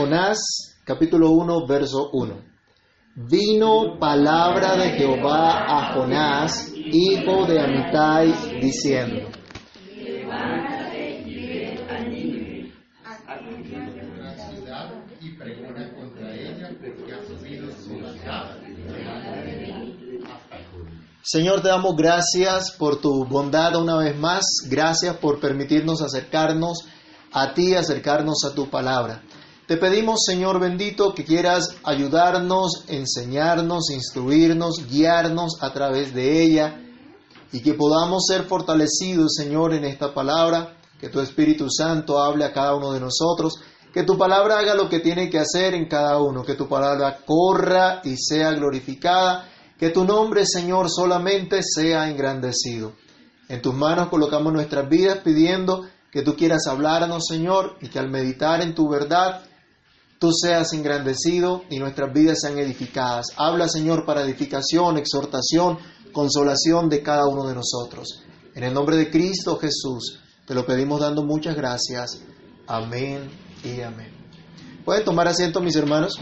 Jonás capítulo 1 verso 1. Vino palabra de Jehová a Jonás, hijo de Amitai, diciendo. Señor, te damos gracias por tu bondad una vez más. Gracias por permitirnos acercarnos a ti, acercarnos a tu palabra. Te pedimos, Señor bendito, que quieras ayudarnos, enseñarnos, instruirnos, guiarnos a través de ella y que podamos ser fortalecidos, Señor, en esta palabra, que tu Espíritu Santo hable a cada uno de nosotros, que tu palabra haga lo que tiene que hacer en cada uno, que tu palabra corra y sea glorificada que tu nombre, Señor, solamente sea engrandecido. En tus manos colocamos nuestras vidas pidiendo que tú quieras hablarnos, Señor, y que al meditar en tu verdad, tú seas engrandecido y nuestras vidas sean edificadas. Habla, Señor, para edificación, exhortación, consolación de cada uno de nosotros. En el nombre de Cristo Jesús, te lo pedimos dando muchas gracias. Amén y amén. ¿Pueden tomar asiento, mis hermanos?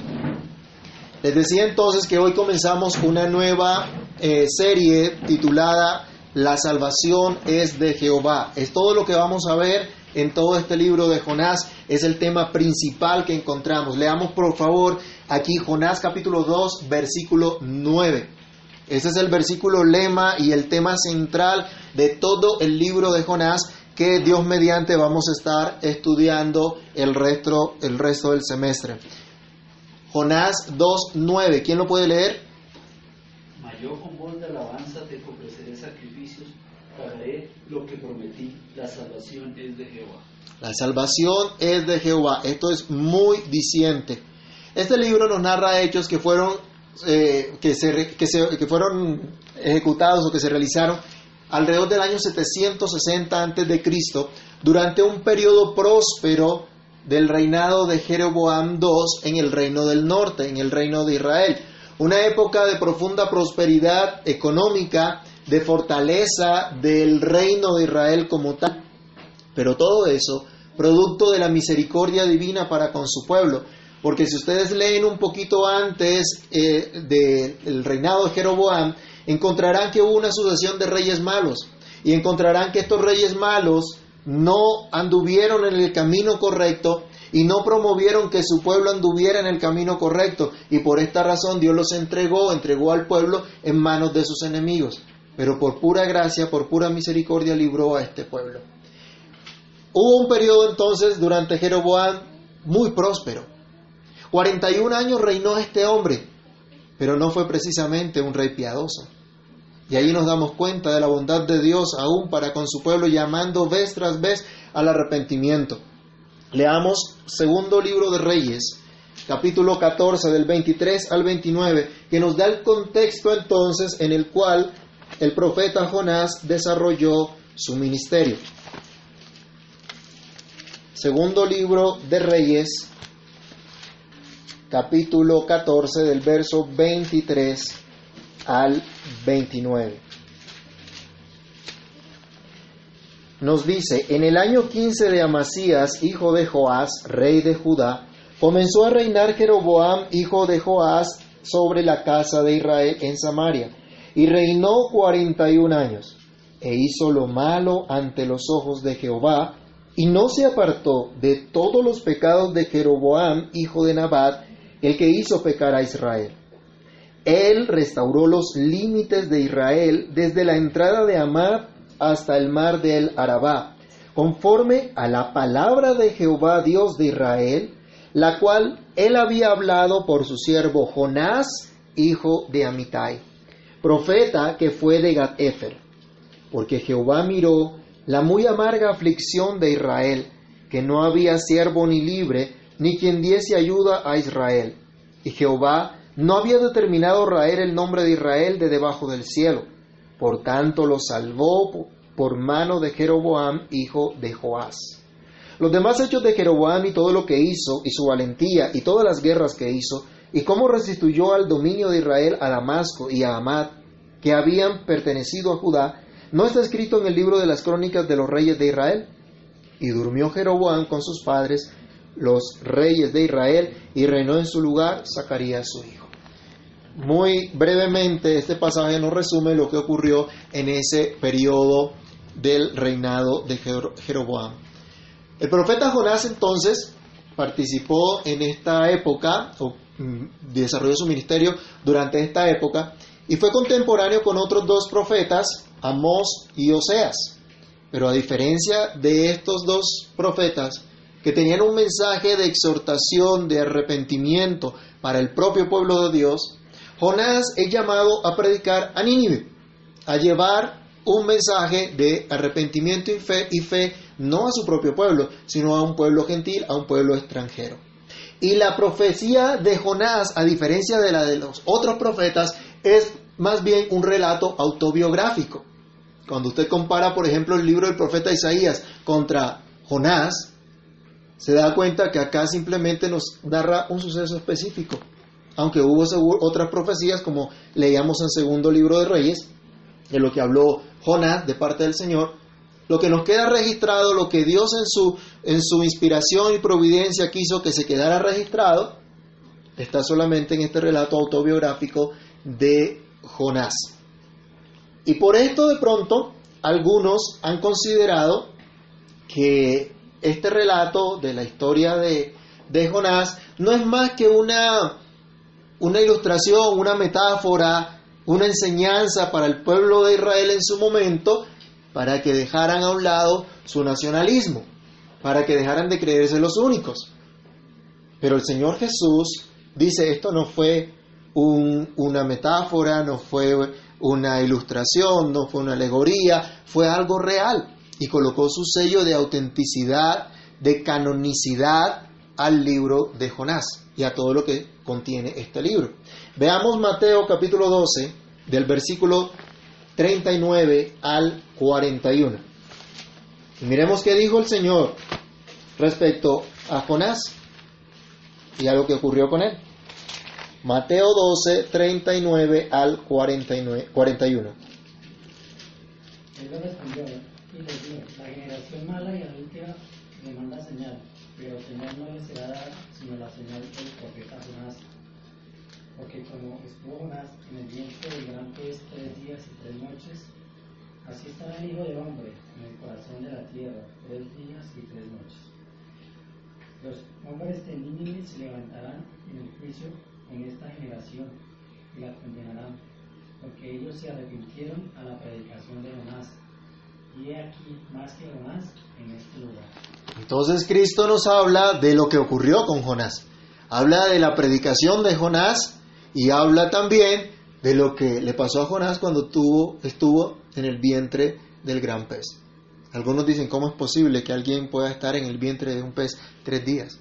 Les decía entonces que hoy comenzamos una nueva eh, serie titulada La salvación es de Jehová. Es todo lo que vamos a ver en todo este libro de Jonás. Es el tema principal que encontramos. Leamos por favor aquí Jonás capítulo 2 versículo 9. Este es el versículo lema y el tema central de todo el libro de Jonás que Dios mediante vamos a estar estudiando el resto, el resto del semestre. Jonás 2.9. ¿Quién lo puede leer? Mayor con voz de alabanza te ofreceré sacrificios, pagaré lo que prometí, la salvación es de Jehová. La salvación es de Jehová. Esto es muy diciente. Este libro nos narra hechos que fueron, eh, que, se, que, se, que fueron ejecutados o que se realizaron alrededor del año 760 a.C., durante un periodo próspero del reinado de Jeroboam II en el reino del norte, en el reino de Israel. Una época de profunda prosperidad económica, de fortaleza del reino de Israel como tal. Pero todo eso producto de la misericordia divina para con su pueblo. Porque si ustedes leen un poquito antes eh, del reinado de Jeroboam, encontrarán que hubo una sucesión de reyes malos. Y encontrarán que estos reyes malos no anduvieron en el camino correcto y no promovieron que su pueblo anduviera en el camino correcto. Y por esta razón Dios los entregó, entregó al pueblo en manos de sus enemigos. Pero por pura gracia, por pura misericordia libró a este pueblo. Hubo un periodo entonces durante Jeroboam muy próspero. 41 años reinó este hombre, pero no fue precisamente un rey piadoso. Y ahí nos damos cuenta de la bondad de Dios aún para con su pueblo, llamando vez tras vez al arrepentimiento. Leamos segundo libro de Reyes, capítulo 14 del 23 al 29, que nos da el contexto entonces en el cual el profeta Jonás desarrolló su ministerio. Segundo libro de Reyes, capítulo 14 del verso 23 al 29. Nos dice, en el año 15 de Amasías, hijo de Joás, rey de Judá, comenzó a reinar Jeroboam, hijo de Joás, sobre la casa de Israel en Samaria, y reinó cuarenta y un años, e hizo lo malo ante los ojos de Jehová, y no se apartó de todos los pecados de Jeroboam, hijo de Nabat, el que hizo pecar a Israel. Él restauró los límites de Israel desde la entrada de Amad hasta el mar del Arabá, conforme a la palabra de Jehová Dios de Israel, la cual él había hablado por su siervo Jonás, hijo de Amitai, profeta que fue de Gat-Efer, porque Jehová miró la muy amarga aflicción de Israel, que no había siervo ni libre, ni quien diese ayuda a Israel. Y Jehová no había determinado raer el nombre de Israel de debajo del cielo. Por tanto lo salvó por mano de Jeroboam, hijo de Joás. Los demás hechos de Jeroboam y todo lo que hizo, y su valentía, y todas las guerras que hizo, y cómo restituyó al dominio de Israel a Damasco y a Amad, que habían pertenecido a Judá, no está escrito en el libro de las crónicas de los reyes de Israel. Y durmió Jeroboam con sus padres, los reyes de Israel y reinó en su lugar Zacarías su hijo. Muy brevemente este pasaje nos resume lo que ocurrió en ese periodo del reinado de Jeroboam. El profeta Jonás entonces participó en esta época, o mm, desarrolló su ministerio durante esta época, y fue contemporáneo con otros dos profetas, Amós y Oseas. Pero a diferencia de estos dos profetas, que tenían un mensaje de exhortación, de arrepentimiento para el propio pueblo de Dios, Jonás es llamado a predicar a Nínive, a llevar un mensaje de arrepentimiento y fe, y fe no a su propio pueblo, sino a un pueblo gentil, a un pueblo extranjero. Y la profecía de Jonás, a diferencia de la de los otros profetas, es más bien un relato autobiográfico. Cuando usted compara, por ejemplo, el libro del profeta Isaías contra Jonás, se da cuenta que acá simplemente nos narra un suceso específico, aunque hubo otras profecías, como leíamos en segundo libro de Reyes, de lo que habló Jonás de parte del Señor, lo que nos queda registrado, lo que Dios en su, en su inspiración y providencia quiso que se quedara registrado, está solamente en este relato autobiográfico de Jonás. Y por esto de pronto algunos han considerado que este relato de la historia de, de Jonás no es más que una, una ilustración, una metáfora, una enseñanza para el pueblo de Israel en su momento para que dejaran a un lado su nacionalismo, para que dejaran de creerse los únicos. Pero el Señor Jesús dice, esto no fue una metáfora, no fue una ilustración, no fue una alegoría, fue algo real y colocó su sello de autenticidad, de canonicidad al libro de Jonás y a todo lo que contiene este libro. Veamos Mateo capítulo 12, del versículo 39 al 41. Y miremos qué dijo el Señor respecto a Jonás y a lo que ocurrió con él. Mateo 12, 39 al 49, 41. Él le respondió y les dijo, la generación mala y adúltera demanda señal, pero señal no le será dada sino la señal del profeta Jonás porque como estuvo Jonás en el vientre del gran pez tres días y tres noches, así estará el Hijo del Hombre en el corazón de la tierra tres días y tres noches. Los hombres de Nínive se levantarán en el juicio en esta generación y la condenarán, porque ellos se arrepintieron a la predicación de Jonás. Y he aquí más que Jonás en este lugar. Entonces Cristo nos habla de lo que ocurrió con Jonás. Habla de la predicación de Jonás y habla también de lo que le pasó a Jonás cuando tuvo, estuvo en el vientre del gran pez. Algunos dicen, ¿cómo es posible que alguien pueda estar en el vientre de un pez tres días?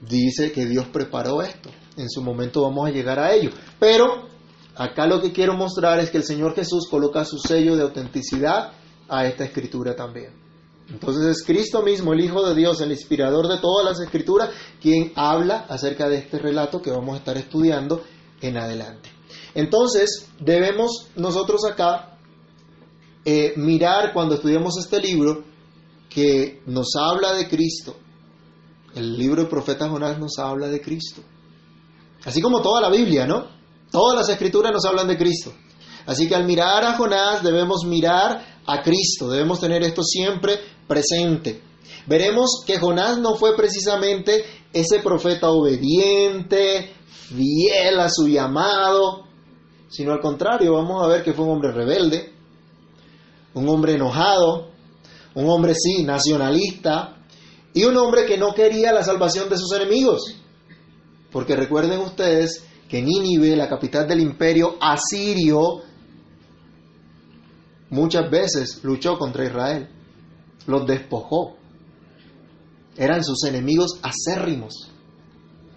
Dice que Dios preparó esto. En su momento vamos a llegar a ello. Pero acá lo que quiero mostrar es que el Señor Jesús coloca su sello de autenticidad a esta escritura también. Entonces es Cristo mismo, el Hijo de Dios, el inspirador de todas las escrituras, quien habla acerca de este relato que vamos a estar estudiando en adelante. Entonces debemos nosotros acá eh, mirar cuando estudiamos este libro que nos habla de Cristo. El libro del profeta Jonás nos habla de Cristo. Así como toda la Biblia, ¿no? Todas las escrituras nos hablan de Cristo. Así que al mirar a Jonás debemos mirar a Cristo, debemos tener esto siempre presente. Veremos que Jonás no fue precisamente ese profeta obediente, fiel a su llamado, sino al contrario, vamos a ver que fue un hombre rebelde, un hombre enojado, un hombre sí, nacionalista, y un hombre que no quería la salvación de sus enemigos. Porque recuerden ustedes que Nínive, la capital del imperio asirio, muchas veces luchó contra Israel los despojó. Eran sus enemigos acérrimos.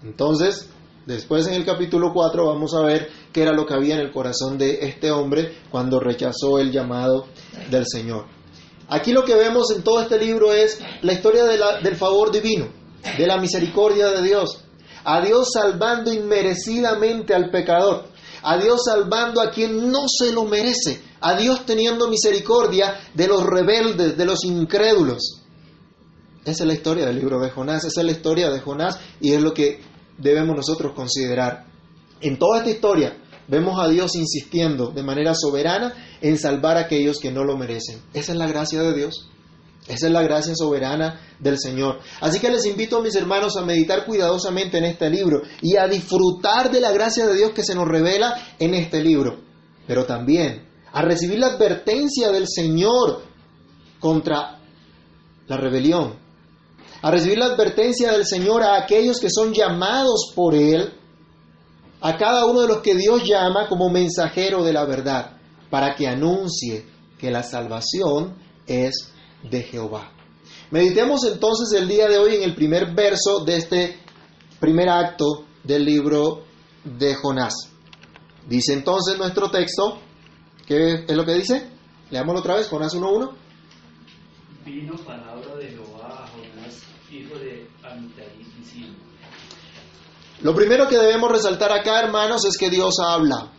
Entonces, después en el capítulo 4 vamos a ver qué era lo que había en el corazón de este hombre cuando rechazó el llamado del Señor. Aquí lo que vemos en todo este libro es la historia del favor divino, de la misericordia de Dios, a Dios salvando inmerecidamente al pecador, a Dios salvando a quien no se lo merece, a Dios teniendo misericordia de los rebeldes, de los incrédulos. Esa es la historia del libro de Jonás, esa es la historia de Jonás y es lo que debemos nosotros considerar. En toda esta historia vemos a Dios insistiendo de manera soberana en salvar a aquellos que no lo merecen. Esa es la gracia de Dios. Esa es la gracia soberana del Señor. Así que les invito a mis hermanos a meditar cuidadosamente en este libro y a disfrutar de la gracia de Dios que se nos revela en este libro. Pero también a recibir la advertencia del Señor contra la rebelión. A recibir la advertencia del Señor a aquellos que son llamados por Él, a cada uno de los que Dios llama como mensajero de la verdad, para que anuncie que la salvación es de Jehová. Meditemos entonces el día de hoy en el primer verso de este primer acto del libro de Jonás. Dice entonces nuestro texto, ¿qué es lo que dice? Leámoslo otra vez, Jonás 1.1. Vino palabra de Jehová a Jonás, hijo de Amitai, diciendo. Lo primero que debemos resaltar acá, hermanos, es que Dios habla.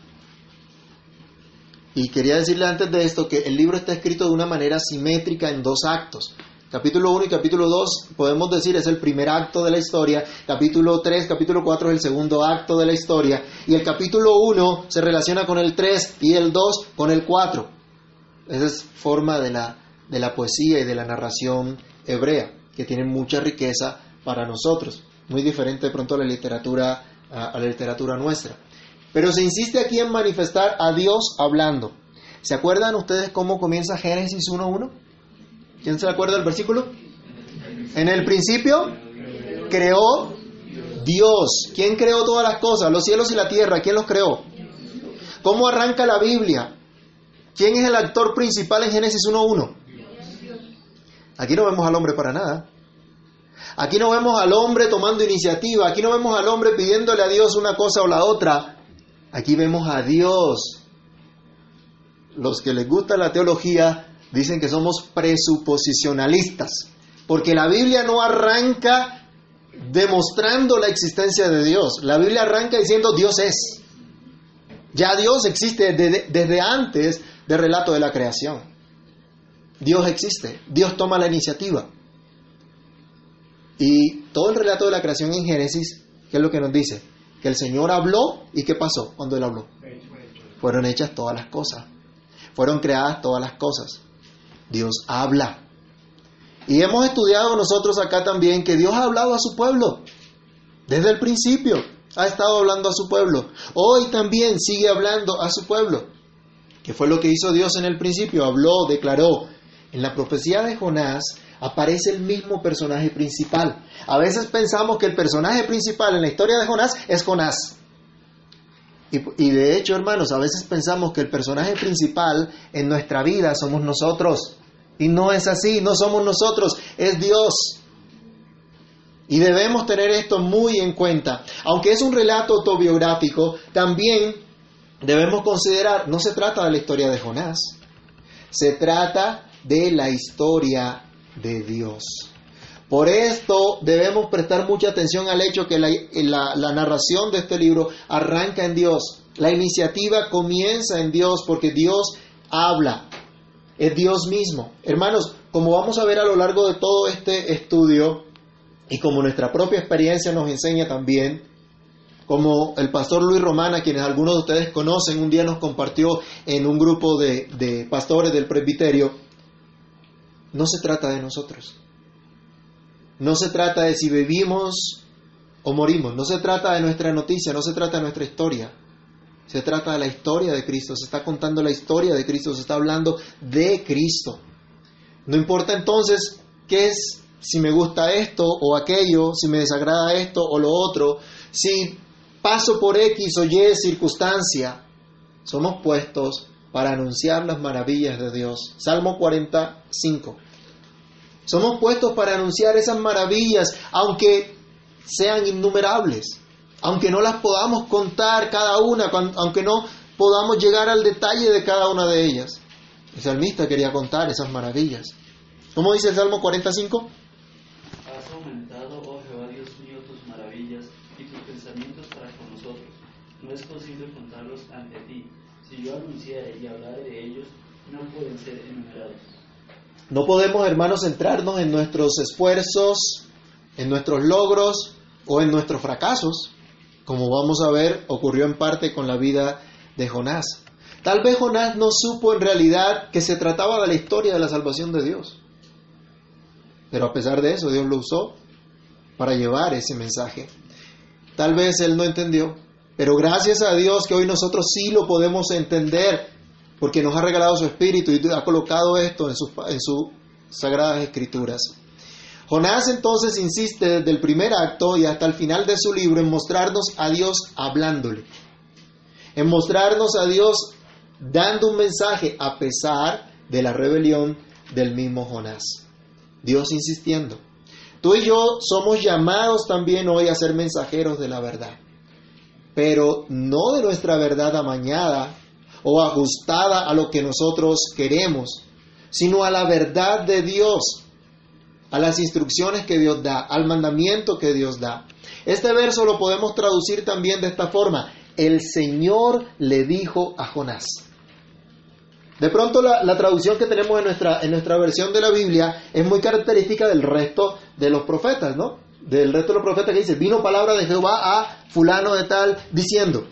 Y quería decirle antes de esto que el libro está escrito de una manera simétrica en dos actos. Capítulo 1 y capítulo 2, podemos decir, es el primer acto de la historia. Capítulo 3, capítulo 4 es el segundo acto de la historia. Y el capítulo 1 se relaciona con el 3 y el 2 con el 4. Esa es forma de la, de la poesía y de la narración hebrea, que tiene mucha riqueza para nosotros. Muy diferente de pronto a la literatura, a la literatura nuestra. Pero se insiste aquí en manifestar a Dios hablando. ¿Se acuerdan ustedes cómo comienza Génesis 1.1? ¿Quién se acuerda del versículo? En el principio creó Dios. ¿Quién creó todas las cosas? Los cielos y la tierra. ¿Quién los creó? ¿Cómo arranca la Biblia? ¿Quién es el actor principal en Génesis 1.1? Aquí no vemos al hombre para nada. Aquí no vemos al hombre tomando iniciativa. Aquí no vemos al hombre pidiéndole a Dios una cosa o la otra. Aquí vemos a Dios. Los que les gusta la teología dicen que somos presuposicionalistas, porque la Biblia no arranca demostrando la existencia de Dios. La Biblia arranca diciendo Dios es. Ya Dios existe desde, desde antes del relato de la creación. Dios existe, Dios toma la iniciativa. Y todo el relato de la creación en Génesis, ¿qué es lo que nos dice? Que el Señor habló y ¿qué pasó cuando Él habló? Fueron hechas todas las cosas. Fueron creadas todas las cosas. Dios habla. Y hemos estudiado nosotros acá también que Dios ha hablado a su pueblo. Desde el principio ha estado hablando a su pueblo. Hoy también sigue hablando a su pueblo. ¿Qué fue lo que hizo Dios en el principio? Habló, declaró. En la profecía de Jonás aparece el mismo personaje principal. A veces pensamos que el personaje principal en la historia de Jonás es Jonás. Y, de hecho, hermanos, a veces pensamos que el personaje principal en nuestra vida somos nosotros. Y no es así, no somos nosotros, es Dios. Y debemos tener esto muy en cuenta. Aunque es un relato autobiográfico, también debemos considerar, no se trata de la historia de Jonás, se trata de la historia de Dios. Por esto debemos prestar mucha atención al hecho que la, la, narración de este libro arranca en Dios. La iniciativa comienza en Dios porque Dios habla. Es Dios mismo. Hermanos, como vamos a ver a lo largo de todo este estudio y como nuestra propia experiencia nos enseña también, como el pastor Luis Romana, quienes algunos de ustedes conocen, un día nos compartió en un grupo de, de pastores del presbiterio, no se trata de nosotros. No se trata de si vivimos o morimos. No se trata de nuestra noticia, no se trata de nuestra historia. Se trata de la historia de Cristo. Se está contando la historia de Cristo. Se está hablando de Cristo. No importa entonces qué es, si me gusta esto o aquello, si me desagrada esto o lo otro, si paso por X o Y circunstancia, somos puestos para anunciar las maravillas de Dios. Salmo 45. Somos puestos para anunciar esas maravillas, aunque sean innumerables, aunque no las podamos contar cada una, aunque no podamos llegar al detalle de cada una de ellas. El salmista quería contar esas maravillas. ¿Cómo dice el Salmo 45? Has aumentado, oh Jehová Dios mío, tus maravillas y tus pensamientos para con nosotros. No es posible contarlos ante ti. Si yo anunciare y de ellos, no pueden ser enumerados. No podemos, hermanos, centrarnos en nuestros esfuerzos, en nuestros logros o en nuestros fracasos, como vamos a ver ocurrió en parte con la vida de Jonás. Tal vez Jonás no supo en realidad que se trataba de la historia de la salvación de Dios. Pero a pesar de eso, Dios lo usó para llevar ese mensaje. Tal vez él no entendió, pero gracias a Dios que hoy nosotros sí lo podemos entender porque nos ha regalado su espíritu y ha colocado esto en sus, en sus sagradas escrituras. Jonás entonces insiste desde el primer acto y hasta el final de su libro en mostrarnos a Dios hablándole, en mostrarnos a Dios dando un mensaje a pesar de la rebelión del mismo Jonás. Dios insistiendo. Tú y yo somos llamados también hoy a ser mensajeros de la verdad, pero no de nuestra verdad amañada o ajustada a lo que nosotros queremos, sino a la verdad de Dios, a las instrucciones que Dios da, al mandamiento que Dios da. Este verso lo podemos traducir también de esta forma. El Señor le dijo a Jonás. De pronto la, traducción que tenemos en nuestra, en nuestra versión de la Biblia es muy característica del resto de los profetas, ¿no? Del resto de los profetas que dice, vino palabra de Jehová a fulano de tal diciendo.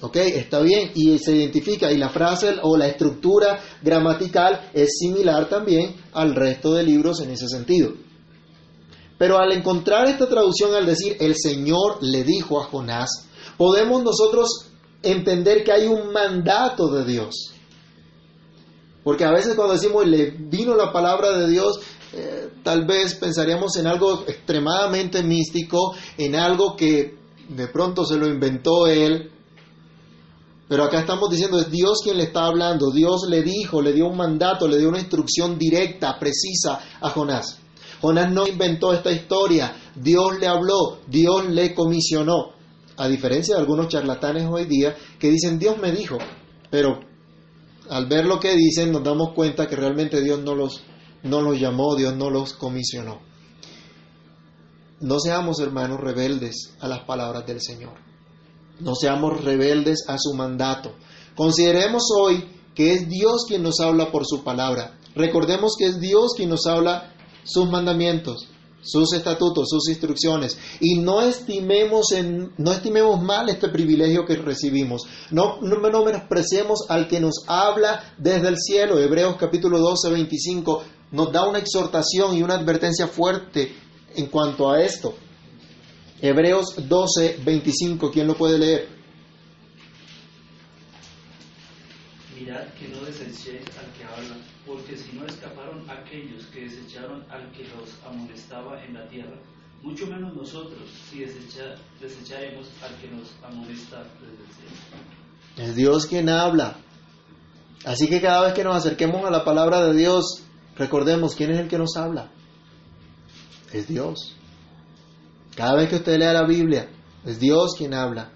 ¿Ok? Está bien y se identifica y la frase o la estructura gramatical es similar también al resto de libros en ese sentido. Pero al encontrar esta traducción al decir el Señor le dijo a Jonás, podemos nosotros entender que hay un mandato de Dios. Porque a veces cuando decimos le vino la palabra de Dios, eh, tal vez pensaríamos en algo extremadamente místico, en algo que de pronto se lo inventó él, pero acá estamos diciendo, es Dios quien le está hablando. Dios le dijo, le dio un mandato, le dio una instrucción directa, precisa a Jonás. Jonás no inventó esta historia, Dios le habló, Dios le comisionó. A diferencia de algunos charlatanes hoy día que dicen, Dios me dijo, pero al ver lo que dicen nos damos cuenta que realmente Dios no los, no los llamó, Dios no los comisionó. No seamos hermanos rebeldes a las palabras del Señor. No seamos rebeldes a su mandato. Consideremos hoy que es Dios quien nos habla por su palabra. Recordemos que es Dios quien nos habla sus mandamientos, sus estatutos, sus instrucciones. Y no estimemos, en, no estimemos mal este privilegio que recibimos. No, no, no menospreciemos al que nos habla desde el cielo. Hebreos capítulo 12, 25 nos da una exhortación y una advertencia fuerte en cuanto a esto. Hebreos 12, 25, ¿quién lo puede leer? Mirad que no desechéis al que habla, porque si no escaparon aquellos que desecharon al que los amonestaba en la tierra, mucho menos nosotros si desecha, desecharemos al que nos amonesta desde el cielo. Es Dios quien habla. Así que cada vez que nos acerquemos a la palabra de Dios, recordemos quién es el que nos habla. Es Dios. Cada vez que usted lea la Biblia, es Dios quien habla.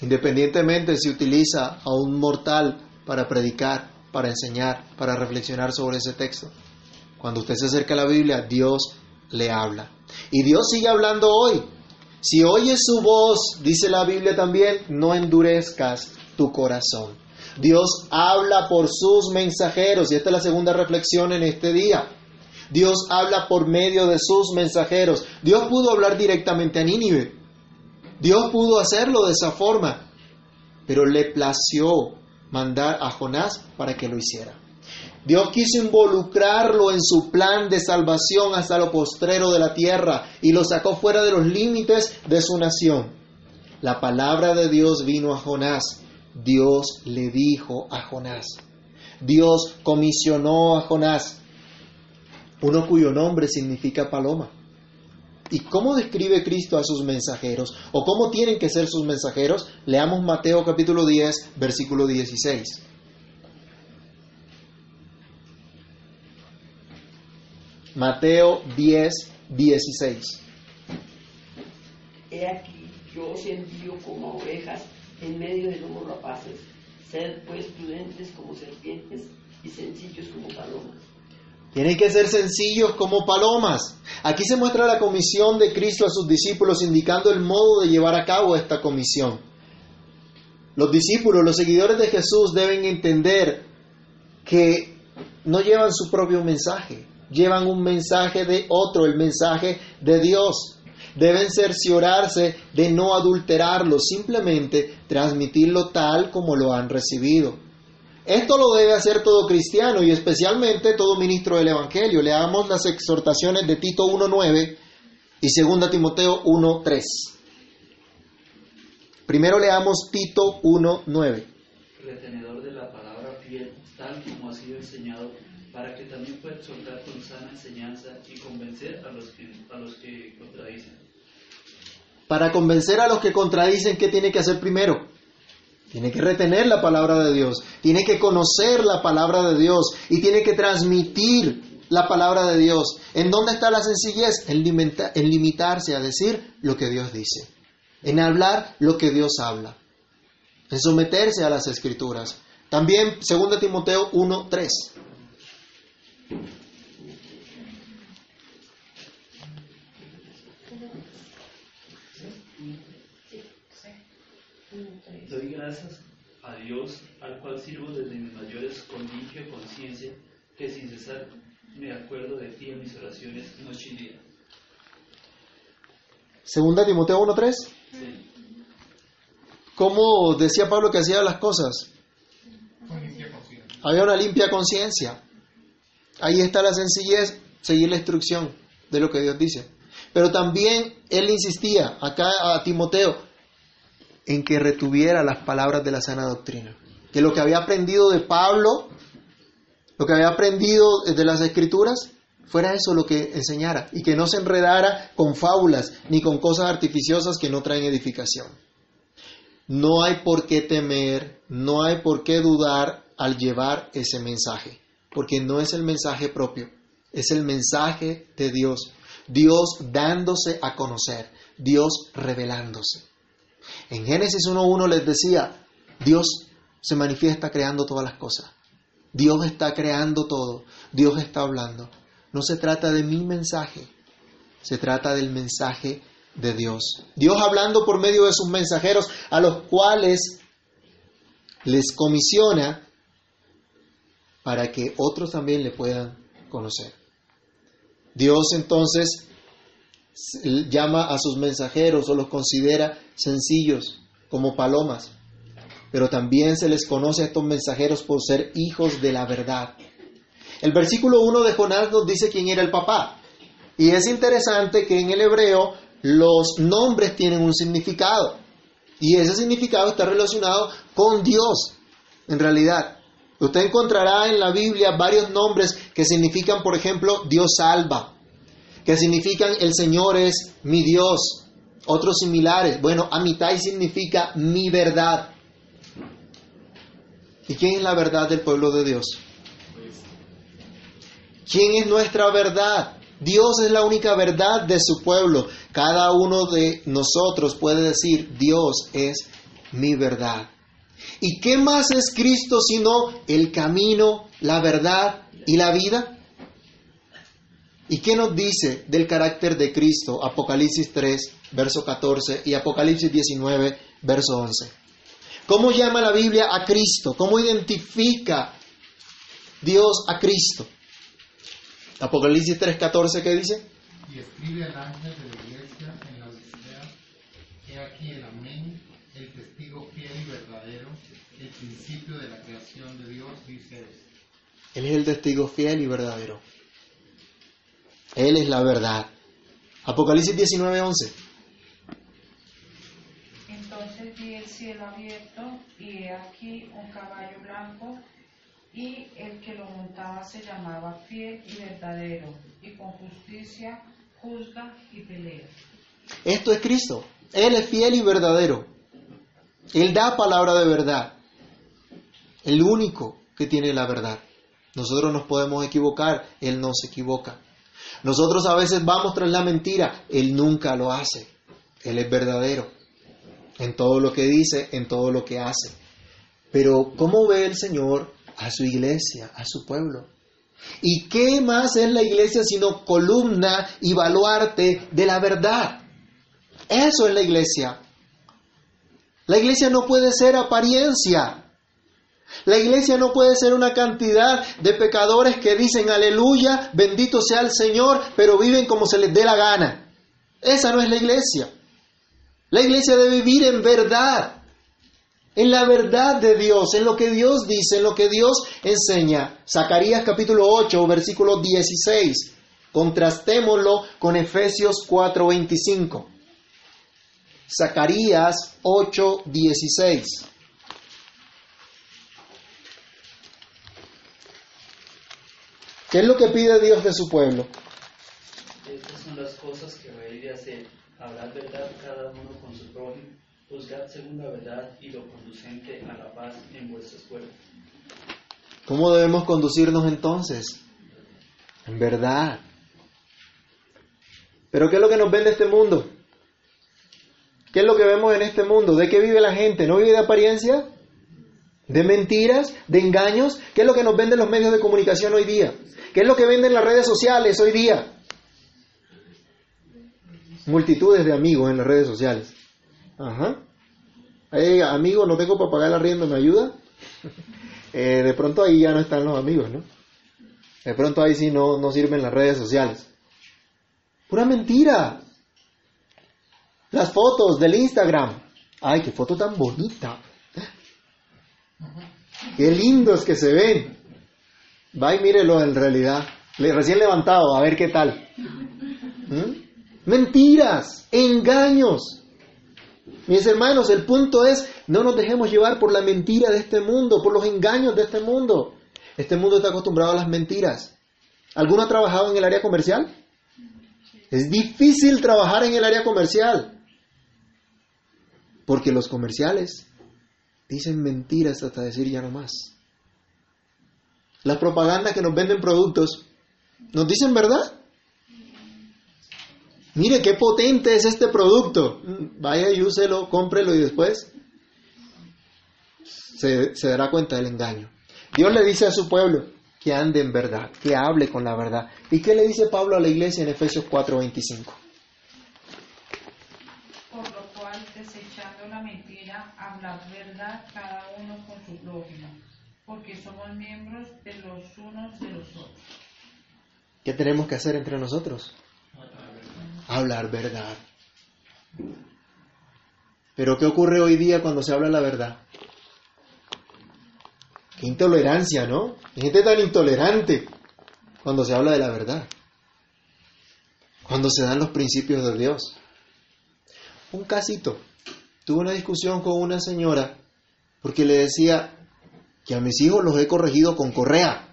Independientemente si utiliza a un mortal para predicar, para enseñar, para reflexionar sobre ese texto. Cuando usted se acerca a la Biblia, Dios le habla. Y Dios sigue hablando hoy. Si oyes su voz, dice la Biblia también, no endurezcas tu corazón. Dios habla por sus mensajeros y esta es la segunda reflexión en este día. Dios habla por medio de sus mensajeros. Dios pudo hablar directamente a Nínive. Dios pudo hacerlo de esa forma. Pero le plació mandar a Jonás para que lo hiciera. Dios quiso involucrarlo en su plan de salvación hasta lo postrero de la tierra y lo sacó fuera de los límites de su nación. La palabra de Dios vino a Jonás. Dios le dijo a Jonás. Dios comisionó a Jonás uno cuyo nombre significa paloma. ¿Y cómo describe Cristo a sus mensajeros? ¿O cómo tienen que ser sus mensajeros? Leamos Mateo capítulo 10, versículo 16. Mateo 10, 16. He aquí, yo os envío como ovejas en medio de lobos rapaces. Sed pues prudentes como serpientes y sencillos como palomas. Tienen que ser sencillos como palomas. Aquí se muestra la comisión de Cristo a sus discípulos indicando el modo de llevar a cabo esta comisión. Los discípulos, los seguidores de Jesús deben entender que no llevan su propio mensaje, llevan un mensaje de otro, el mensaje de Dios. Deben cerciorarse de no adulterarlo, simplemente transmitirlo tal como lo han recibido. Esto lo debe hacer todo cristiano y especialmente todo ministro del Evangelio. Leamos las exhortaciones de Tito 1.9 y 2 Timoteo 1.3. Primero leamos Tito 1.9. retenedor de la palabra fiel, tal como ha sido enseñado, para que también pueda exhortar con sana enseñanza y convencer a los que, a los que contradicen. Para convencer a los que contradicen, ¿qué tiene que hacer primero? Tiene que retener la palabra de Dios, tiene que conocer la palabra de Dios y tiene que transmitir la palabra de Dios. ¿En dónde está la sencillez? En, en limitarse a decir lo que Dios dice, en hablar lo que Dios habla, en someterse a las escrituras. También 2 Timoteo 1.3. gracias a Dios, al cual sirvo desde mis mayores con limpia conciencia, que sin cesar me acuerdo de ti en mis oraciones noche y día. 2 Timoteo 1.3. Sí. ¿Cómo decía Pablo que hacía las cosas? Con limpia conciencia. Había una limpia conciencia. Ahí está la sencillez, seguir la instrucción de lo que Dios dice. Pero también él insistía acá a Timoteo en que retuviera las palabras de la sana doctrina. Que lo que había aprendido de Pablo, lo que había aprendido de las escrituras, fuera eso lo que enseñara. Y que no se enredara con fábulas ni con cosas artificiosas que no traen edificación. No hay por qué temer, no hay por qué dudar al llevar ese mensaje, porque no es el mensaje propio, es el mensaje de Dios. Dios dándose a conocer, Dios revelándose. En Génesis 1.1 les decía, Dios se manifiesta creando todas las cosas. Dios está creando todo, Dios está hablando. No se trata de mi mensaje, se trata del mensaje de Dios. Dios hablando por medio de sus mensajeros a los cuales les comisiona para que otros también le puedan conocer. Dios entonces llama a sus mensajeros o los considera sencillos como palomas, pero también se les conoce a estos mensajeros por ser hijos de la verdad. El versículo 1 de Jonás nos dice quién era el papá. Y es interesante que en el hebreo los nombres tienen un significado. Y ese significado está relacionado con Dios, en realidad. Usted encontrará en la Biblia varios nombres que significan, por ejemplo, Dios salva, que significan el Señor es mi Dios, otros similares. Bueno, Amitai significa mi verdad. ¿Y quién es la verdad del pueblo de Dios? ¿Quién es nuestra verdad? Dios es la única verdad de su pueblo. Cada uno de nosotros puede decir, Dios es mi verdad. ¿Y qué más es Cristo sino el camino, la verdad y la vida? ¿Y qué nos dice del carácter de Cristo? Apocalipsis 3, verso 14 y Apocalipsis 19, verso 11. ¿Cómo llama la Biblia a Cristo? ¿Cómo identifica Dios a Cristo? Apocalipsis 3, 14, ¿qué dice? Y escribe al ángel de la iglesia en la Odisea, he aquí el amén, el testigo fiel y verdadero, el principio de la creación de Dios, dice esto. Él es el testigo fiel y verdadero. Él es la verdad. Apocalipsis 19, 11. Entonces vi el cielo abierto y he aquí un caballo blanco y el que lo montaba se llamaba fiel y verdadero y con justicia juzga y pelea. Esto es Cristo. Él es fiel y verdadero. Él da palabra de verdad. El único que tiene la verdad. Nosotros nos podemos equivocar, Él no se equivoca. Nosotros a veces vamos tras la mentira, Él nunca lo hace. Él es verdadero en todo lo que dice, en todo lo que hace. Pero ¿cómo ve el Señor a su iglesia, a su pueblo? ¿Y qué más es la iglesia sino columna y baluarte de la verdad? Eso es la iglesia. La iglesia no puede ser apariencia. La iglesia no puede ser una cantidad de pecadores que dicen aleluya, bendito sea el Señor, pero viven como se les dé la gana. Esa no es la iglesia. La iglesia debe vivir en verdad, en la verdad de Dios, en lo que Dios dice, en lo que Dios enseña. Zacarías capítulo 8, versículo 16. Contrastémoslo con Efesios 4:25. Zacarías 8:16. ¿Qué es lo que pide Dios de su pueblo? Estas son las cosas que habéis de hacer. Hablar verdad cada uno con su prójimo, juzgad según la verdad y lo conducente a la paz en vuestras puertas. ¿Cómo debemos conducirnos entonces? En verdad. Pero ¿qué es lo que nos vende este mundo? ¿Qué es lo que vemos en este mundo? ¿De qué vive la gente? ¿No vive de apariencia? ¿De mentiras? ¿De engaños? ¿Qué es lo que nos venden los medios de comunicación hoy día? ¿Qué es lo que venden las redes sociales hoy día? Multitudes de amigos en las redes sociales. Ajá. Hey, amigo, no tengo para pagar la rienda, ¿me ayuda? Eh, de pronto ahí ya no están los amigos, ¿no? De pronto ahí sí no, no sirven las redes sociales. Pura mentira. Las fotos del Instagram. Ay, qué foto tan bonita. Qué lindos que se ven. Va y mírelo en realidad. Recién levantado, a ver qué tal. ¿Mm? Mentiras, engaños. Mis hermanos, el punto es, no nos dejemos llevar por la mentira de este mundo, por los engaños de este mundo. Este mundo está acostumbrado a las mentiras. ¿Alguno ha trabajado en el área comercial? Es difícil trabajar en el área comercial. Porque los comerciales dicen mentiras hasta decir ya no más. Las propagandas que nos venden productos nos dicen verdad. Mire qué potente es este producto. Vaya y úselo, cómprelo y después se, se dará cuenta del engaño. Dios le dice a su pueblo que ande en verdad, que hable con la verdad. ¿Y qué le dice Pablo a la iglesia en Efesios 4:25? Por lo cual, desechando la mentira, hablad verdad cada uno con su prójimo, porque somos miembros de los unos de los otros. ¿Qué tenemos que hacer entre nosotros? Hablar verdad. Pero ¿qué ocurre hoy día cuando se habla la verdad? Qué intolerancia, ¿no? Hay gente tan intolerante cuando se habla de la verdad. Cuando se dan los principios de Dios. Un casito. Tuve una discusión con una señora porque le decía que a mis hijos los he corregido con correa.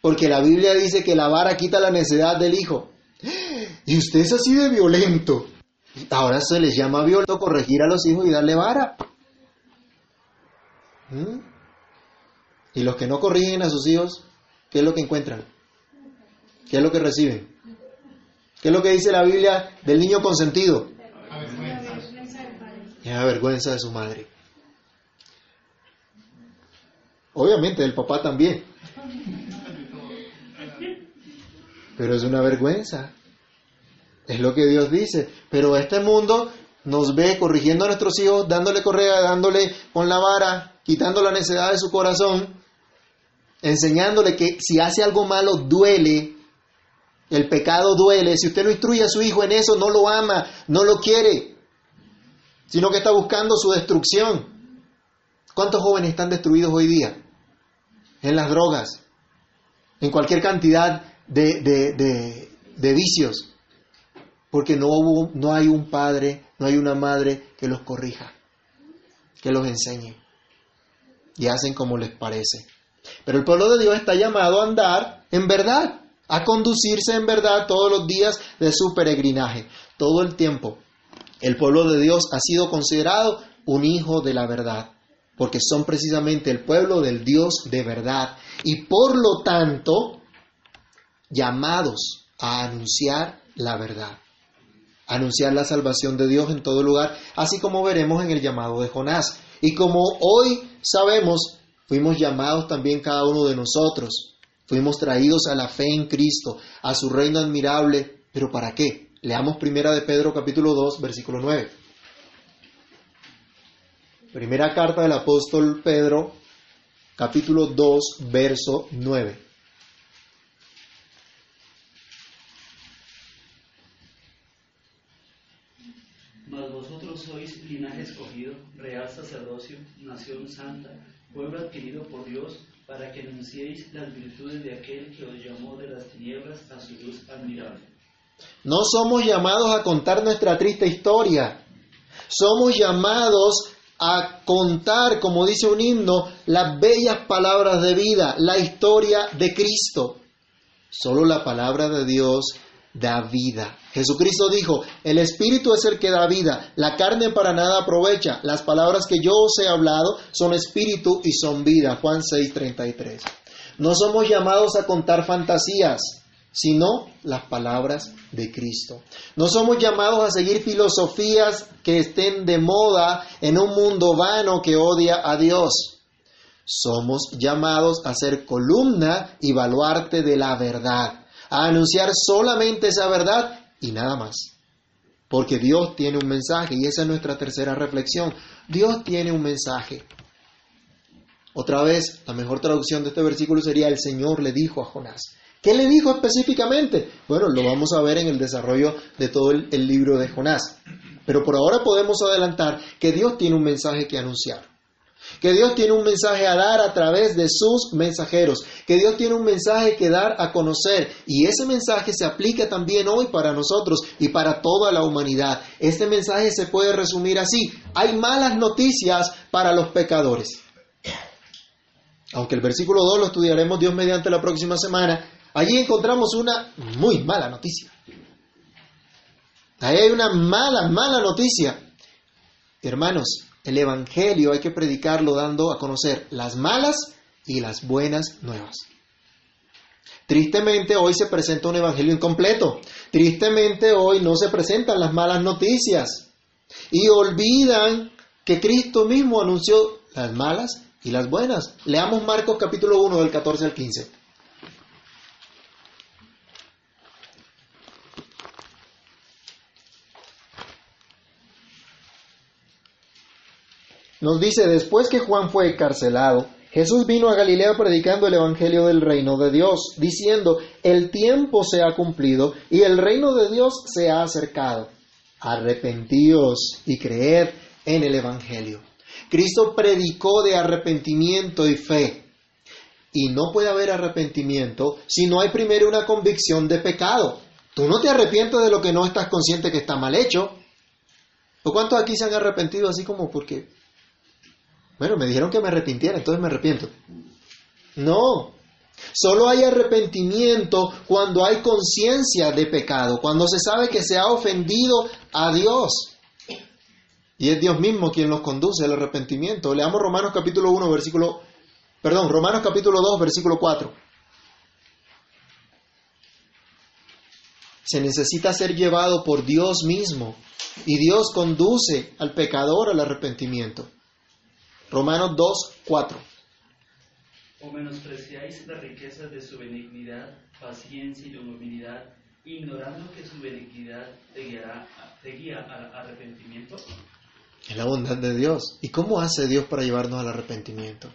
Porque la Biblia dice que la vara quita la necedad del hijo. Y usted es así de violento. Ahora se les llama violento corregir a los hijos y darle vara. ¿Mm? Y los que no corrigen a sus hijos, ¿qué es lo que encuentran? ¿Qué es lo que reciben? ¿Qué es lo que dice la Biblia del niño consentido? Es la vergüenza de su madre. Obviamente del papá también. Pero es una vergüenza. Es lo que Dios dice. Pero este mundo nos ve corrigiendo a nuestros hijos, dándole correa, dándole con la vara, quitando la necedad de su corazón, enseñándole que si hace algo malo duele, el pecado duele. Si usted no instruye a su hijo en eso, no lo ama, no lo quiere, sino que está buscando su destrucción. ¿Cuántos jóvenes están destruidos hoy día? En las drogas, en cualquier cantidad de, de, de, vicios, porque no, hubo, no hay un padre, no hay una madre que los corrija, que los enseñe, y hacen como les parece. Pero el pueblo de Dios está llamado a andar en verdad, a conducirse en verdad todos los días de su peregrinaje, todo el tiempo. El pueblo de Dios ha sido considerado un hijo de la verdad, porque son precisamente el pueblo del Dios de verdad y por lo tanto llamados a anunciar la verdad, anunciar la salvación de Dios en todo lugar, así como veremos en el llamado de Jonás. Y como hoy sabemos, fuimos llamados también cada uno de nosotros, fuimos traídos a la fe en Cristo, a su reino admirable, pero ¿para qué? Leamos primera de Pedro capítulo 2, versículo 9. Primera carta del apóstol Pedro, capítulo 2, verso 9. Mas vosotros sois linaje escogido, real sacerdocio, nación santa, pueblo adquirido por Dios, para que anunciéis las virtudes de aquel que os llamó de las tinieblas a su luz admirable. No somos llamados a contar nuestra triste historia. Somos llamados a contar, como dice un himno, las bellas palabras de vida, la historia de Cristo. Solo la palabra de Dios da vida. Jesucristo dijo, el Espíritu es el que da vida, la carne para nada aprovecha, las palabras que yo os he hablado son Espíritu y son vida. Juan 6:33. No somos llamados a contar fantasías, sino las palabras de Cristo. No somos llamados a seguir filosofías que estén de moda en un mundo vano que odia a Dios. Somos llamados a ser columna y baluarte de la verdad, a anunciar solamente esa verdad y nada más. Porque Dios tiene un mensaje y esa es nuestra tercera reflexión. Dios tiene un mensaje. Otra vez, la mejor traducción de este versículo sería el Señor le dijo a Jonás. ¿Qué le dijo específicamente? Bueno, lo vamos a ver en el desarrollo de todo el, libro de Jonás. Pero por ahora podemos adelantar que Dios tiene un mensaje que anunciar. Que Dios tiene un mensaje a dar a través de sus mensajeros. Que Dios tiene un mensaje que dar a conocer. Y ese mensaje se aplica también hoy para nosotros y para toda la humanidad. Este mensaje se puede resumir así. Hay malas noticias para los pecadores. Aunque el versículo 2 lo estudiaremos Dios mediante la próxima semana, allí encontramos una muy mala noticia. Ahí hay una mala, mala noticia. Hermanos, el Evangelio hay que predicarlo dando a conocer las malas y las buenas nuevas. Tristemente hoy se presenta un Evangelio incompleto. Tristemente hoy no se presentan las malas noticias. Y olvidan que Cristo mismo anunció las malas y las buenas. Leamos Marcos capítulo 1 del 14 al 15. Nos dice, después que Juan fue encarcelado, Jesús vino a Galilea predicando el Evangelio del reino de Dios, diciendo, el tiempo se ha cumplido y el reino de Dios se ha acercado. Arrepentíos y creed en el Evangelio. Cristo predicó de arrepentimiento y fe. Y no puede haber arrepentimiento si no hay primero una convicción de pecado. Tú no te arrepientes de lo que no estás consciente que está mal hecho. ¿O cuántos aquí se han arrepentido así como porque bueno, me dijeron que me arrepintiera, entonces me arrepiento. No, solo hay arrepentimiento cuando hay conciencia de pecado, cuando se sabe que se ha ofendido a Dios. Y es Dios mismo quien nos conduce al arrepentimiento. Leamos Romanos capítulo 1, versículo, perdón, Romanos capítulo 2, versículo 4. Se necesita ser llevado por Dios mismo y Dios conduce al pecador al arrepentimiento. Romanos 2, 4. O menospreciáis las riquezas de su benignidad, paciencia y longanimidad, ignorando que su benignidad te, guiará, te guía al arrepentimiento. Es la bondad de Dios. ¿Y cómo hace Dios para llevarnos al arrepentimiento?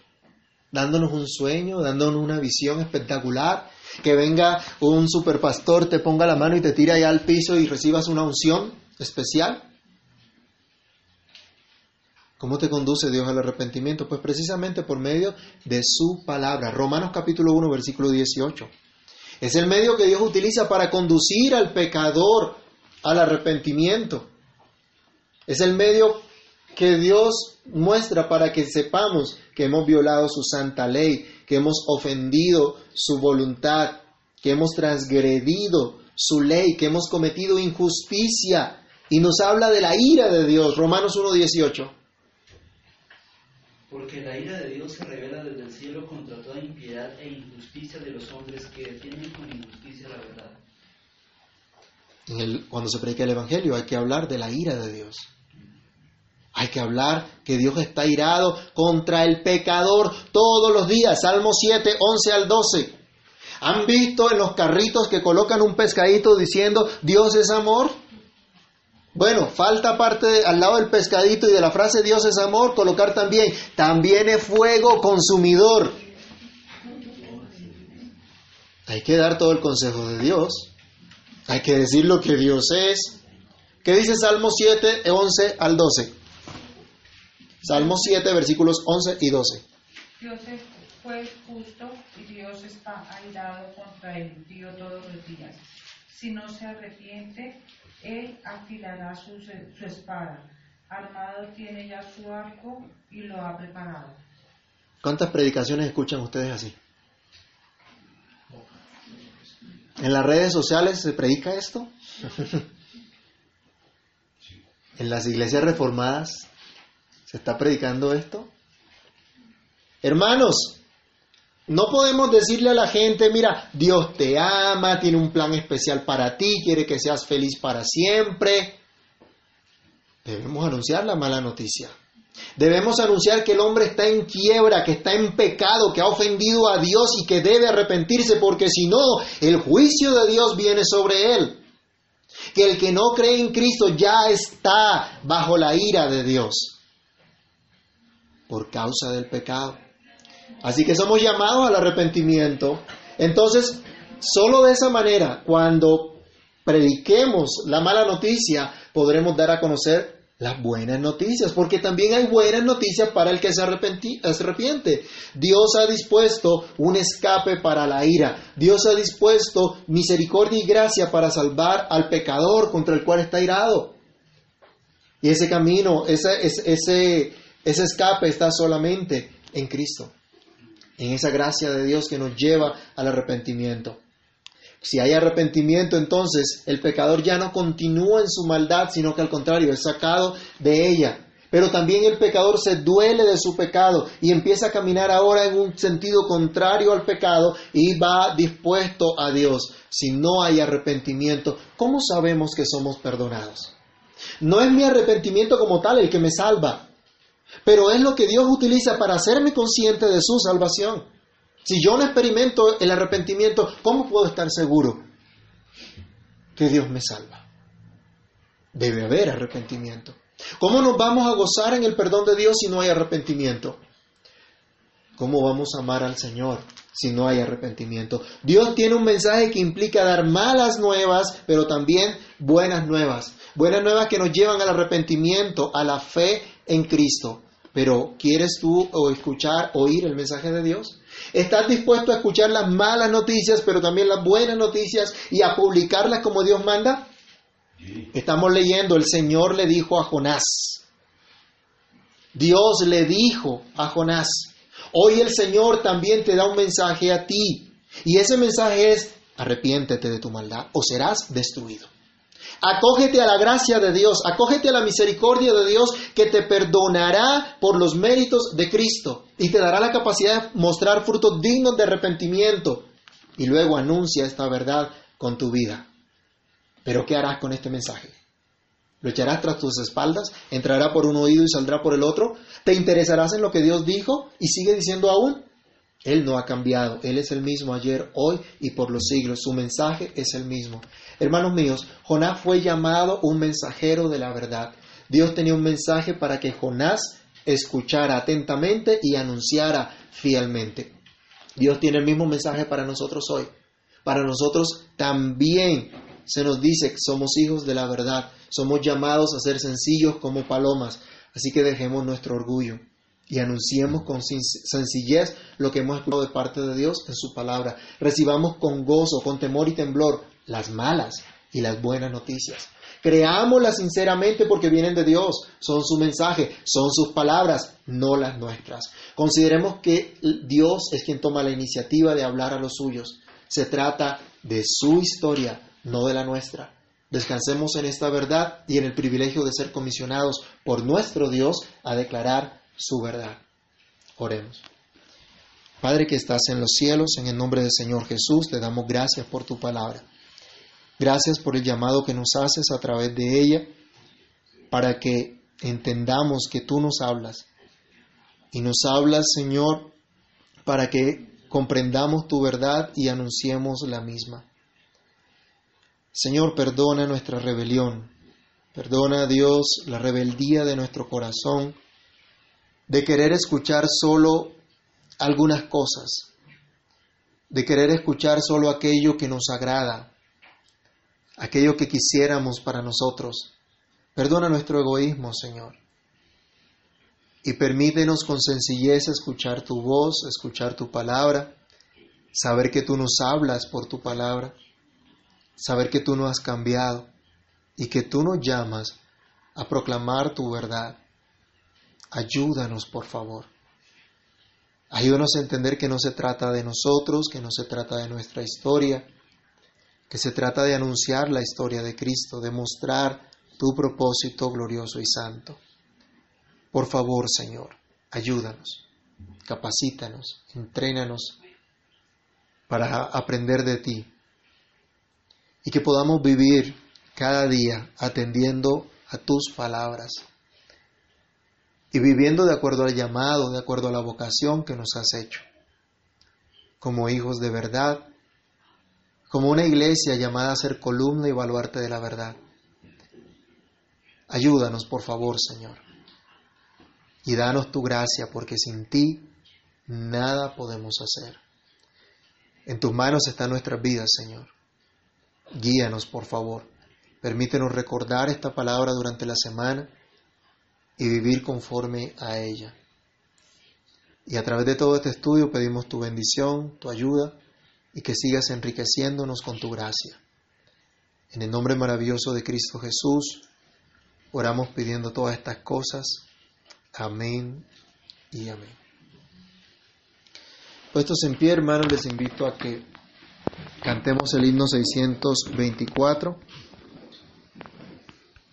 Dándonos un sueño, dándonos una visión espectacular, que venga un superpastor, te ponga la mano y te tire allá al piso y recibas una unción especial. ¿Cómo te conduce Dios al arrepentimiento? Pues precisamente por medio de su palabra. Romanos capítulo 1, versículo 18. Es el medio que Dios utiliza para conducir al pecador al arrepentimiento. Es el medio que Dios muestra para que sepamos que hemos violado su santa ley, que hemos ofendido su voluntad, que hemos transgredido su ley, que hemos cometido injusticia. Y nos habla de la ira de Dios. Romanos 1, 18. Porque la ira de Dios se revela desde el cielo contra toda impiedad e injusticia de los hombres que detienen con injusticia la verdad. Cuando se predica el Evangelio hay que hablar de la ira de Dios. Hay que hablar que Dios está irado contra el pecador todos los días. Salmo 7, 11 al 12. ¿Han visto en los carritos que colocan un pescadito diciendo Dios es amor? Bueno, falta parte de- al lado del pescadito y de la frase Dios es amor, colocar también, también es fuego consumidor. Hay que dar todo el consejo de Dios. Hay que decir lo que Dios es. ¿Qué dice Salmo 7, 11 al 12? Salmo 7, versículos 11 y 12. Dios es juez justo y Dios está airado contra el impío todos los días. Si no se arrepiente, él afilará su, su espada. Armado tiene ya su arco y lo ha preparado. ¿Cuántas predicaciones escuchan ustedes así? ¿En las redes sociales se predica esto? ¿En las iglesias reformadas se está predicando esto? Hermanos, no podemos decirle a la gente, mira, Dios te ama, tiene un plan especial para ti, quiere que seas feliz para siempre. Debemos anunciar la mala noticia. Debemos anunciar que el hombre está en quiebra, que está en pecado, que ha ofendido a Dios y que debe arrepentirse, porque si no, el juicio de Dios viene sobre él. Que el que no cree en Cristo ya está bajo la ira de Dios por causa del pecado. Así que somos llamados al arrepentimiento. Entonces, solo de esa manera, cuando prediquemos la mala noticia, podremos dar a conocer las buenas noticias, porque también hay buenas noticias para el que se arrepiente. Dios ha dispuesto un escape para la ira. Dios ha dispuesto misericordia y gracia para salvar al pecador contra el cual está irado. Y ese camino, ese, ese, ese escape está solamente en Cristo, en esa gracia de Dios que nos lleva al arrepentimiento. Si hay arrepentimiento, entonces el pecador ya no continúa en su maldad, sino que al contrario es sacado de ella. Pero también el pecador se duele de su pecado y empieza a caminar ahora en un sentido contrario al pecado y va dispuesto a Dios. Si no hay arrepentimiento, ¿cómo sabemos que somos perdonados? No es mi arrepentimiento como tal el que me salva, pero es lo que Dios utiliza para hacerme consciente de su salvación. Si yo no experimento el arrepentimiento, ¿cómo puedo estar seguro que Dios me salva? Debe haber arrepentimiento. ¿Cómo nos vamos a gozar en el perdón de Dios si no hay arrepentimiento? ¿Cómo vamos a amar al Señor si no hay arrepentimiento? Dios tiene un mensaje que implica dar malas nuevas, pero también buenas nuevas. Buenas nuevas que nos llevan al arrepentimiento, a la fe en Cristo. Pero ¿quieres tú o escuchar, oír el mensaje de Dios? ¿Estás dispuesto a escuchar las malas noticias, pero también las buenas noticias y a publicarlas como Dios manda? Estamos leyendo, el Señor le dijo a Jonás. Dios le dijo a Jonás. Hoy el Señor también te da un mensaje a ti. Y ese mensaje es, arrepiéntete de tu maldad o serás destruido. Acógete a la gracia de Dios, acógete a la misericordia de Dios que te perdonará por los méritos de Cristo y te dará la capacidad de mostrar frutos dignos de arrepentimiento. Y luego anuncia esta verdad con tu vida. Pero ¿qué harás con este mensaje? ¿Lo echarás tras tus espaldas? ¿Entrará por un oído y saldrá por el otro? ¿Te interesarás en lo que Dios dijo y sigue diciendo aún? Él no ha cambiado, Él es el mismo ayer, hoy y por los siglos. Su mensaje es el mismo. Hermanos míos, Jonás fue llamado un mensajero de la verdad. Dios tenía un mensaje para que Jonás escuchara atentamente y anunciara fielmente. Dios tiene el mismo mensaje para nosotros hoy. Para nosotros también se nos dice que somos hijos de la verdad. Somos llamados a ser sencillos como palomas. Así que dejemos nuestro orgullo y anunciemos con sencillez lo que hemos escuchado de parte de Dios en su palabra. Recibamos con gozo, con temor y temblor las malas y las buenas noticias. Creámoslas sinceramente porque vienen de Dios, son su mensaje, son sus palabras, no las nuestras. Consideremos que Dios es quien toma la iniciativa de hablar a los suyos. Se trata de su historia, no de la nuestra. Descansemos en esta verdad y en el privilegio de ser comisionados por nuestro Dios a declarar su verdad. Oremos. Padre que estás en los cielos, en el nombre del Señor Jesús, te damos gracias por tu palabra. Gracias por el llamado que nos haces a través de ella para que entendamos que tú nos hablas. Y nos hablas, Señor, para que comprendamos tu verdad y anunciemos la misma. Señor, perdona nuestra rebelión. Perdona, Dios, la rebeldía de nuestro corazón de querer escuchar solo algunas cosas, de querer escuchar solo aquello que nos agrada, aquello que quisiéramos para nosotros. Perdona nuestro egoísmo, Señor. Y permítenos con sencillez escuchar tu voz, escuchar tu palabra, saber que tú nos hablas por tu palabra, saber que tú no has cambiado y que tú nos llamas a proclamar tu verdad. Ayúdanos, por favor. Ayúdanos a entender que no se trata de nosotros, que no se trata de nuestra historia, que se trata de anunciar la historia de Cristo, de mostrar tu propósito glorioso y santo. Por favor, Señor, ayúdanos, capacítanos, entrénanos para aprender de ti y que podamos vivir cada día atendiendo a tus palabras y viviendo de acuerdo al llamado, de acuerdo a la vocación que nos has hecho, como hijos de verdad, como una iglesia llamada a ser columna y baluarte de la verdad. Ayúdanos, por favor, Señor, y danos tu gracia, porque sin ti nada podemos hacer. En tus manos están nuestras vidas, Señor. Guíanos, por favor. Permítenos recordar esta palabra durante la semana y vivir conforme a ella. Y a través de todo este estudio pedimos tu bendición, tu ayuda y que sigas enriqueciéndonos con tu gracia. En el nombre maravilloso de Cristo Jesús, oramos pidiendo todas estas cosas. Amén y amén. Puestos en pie, hermanos, les invito a que cantemos el himno 624.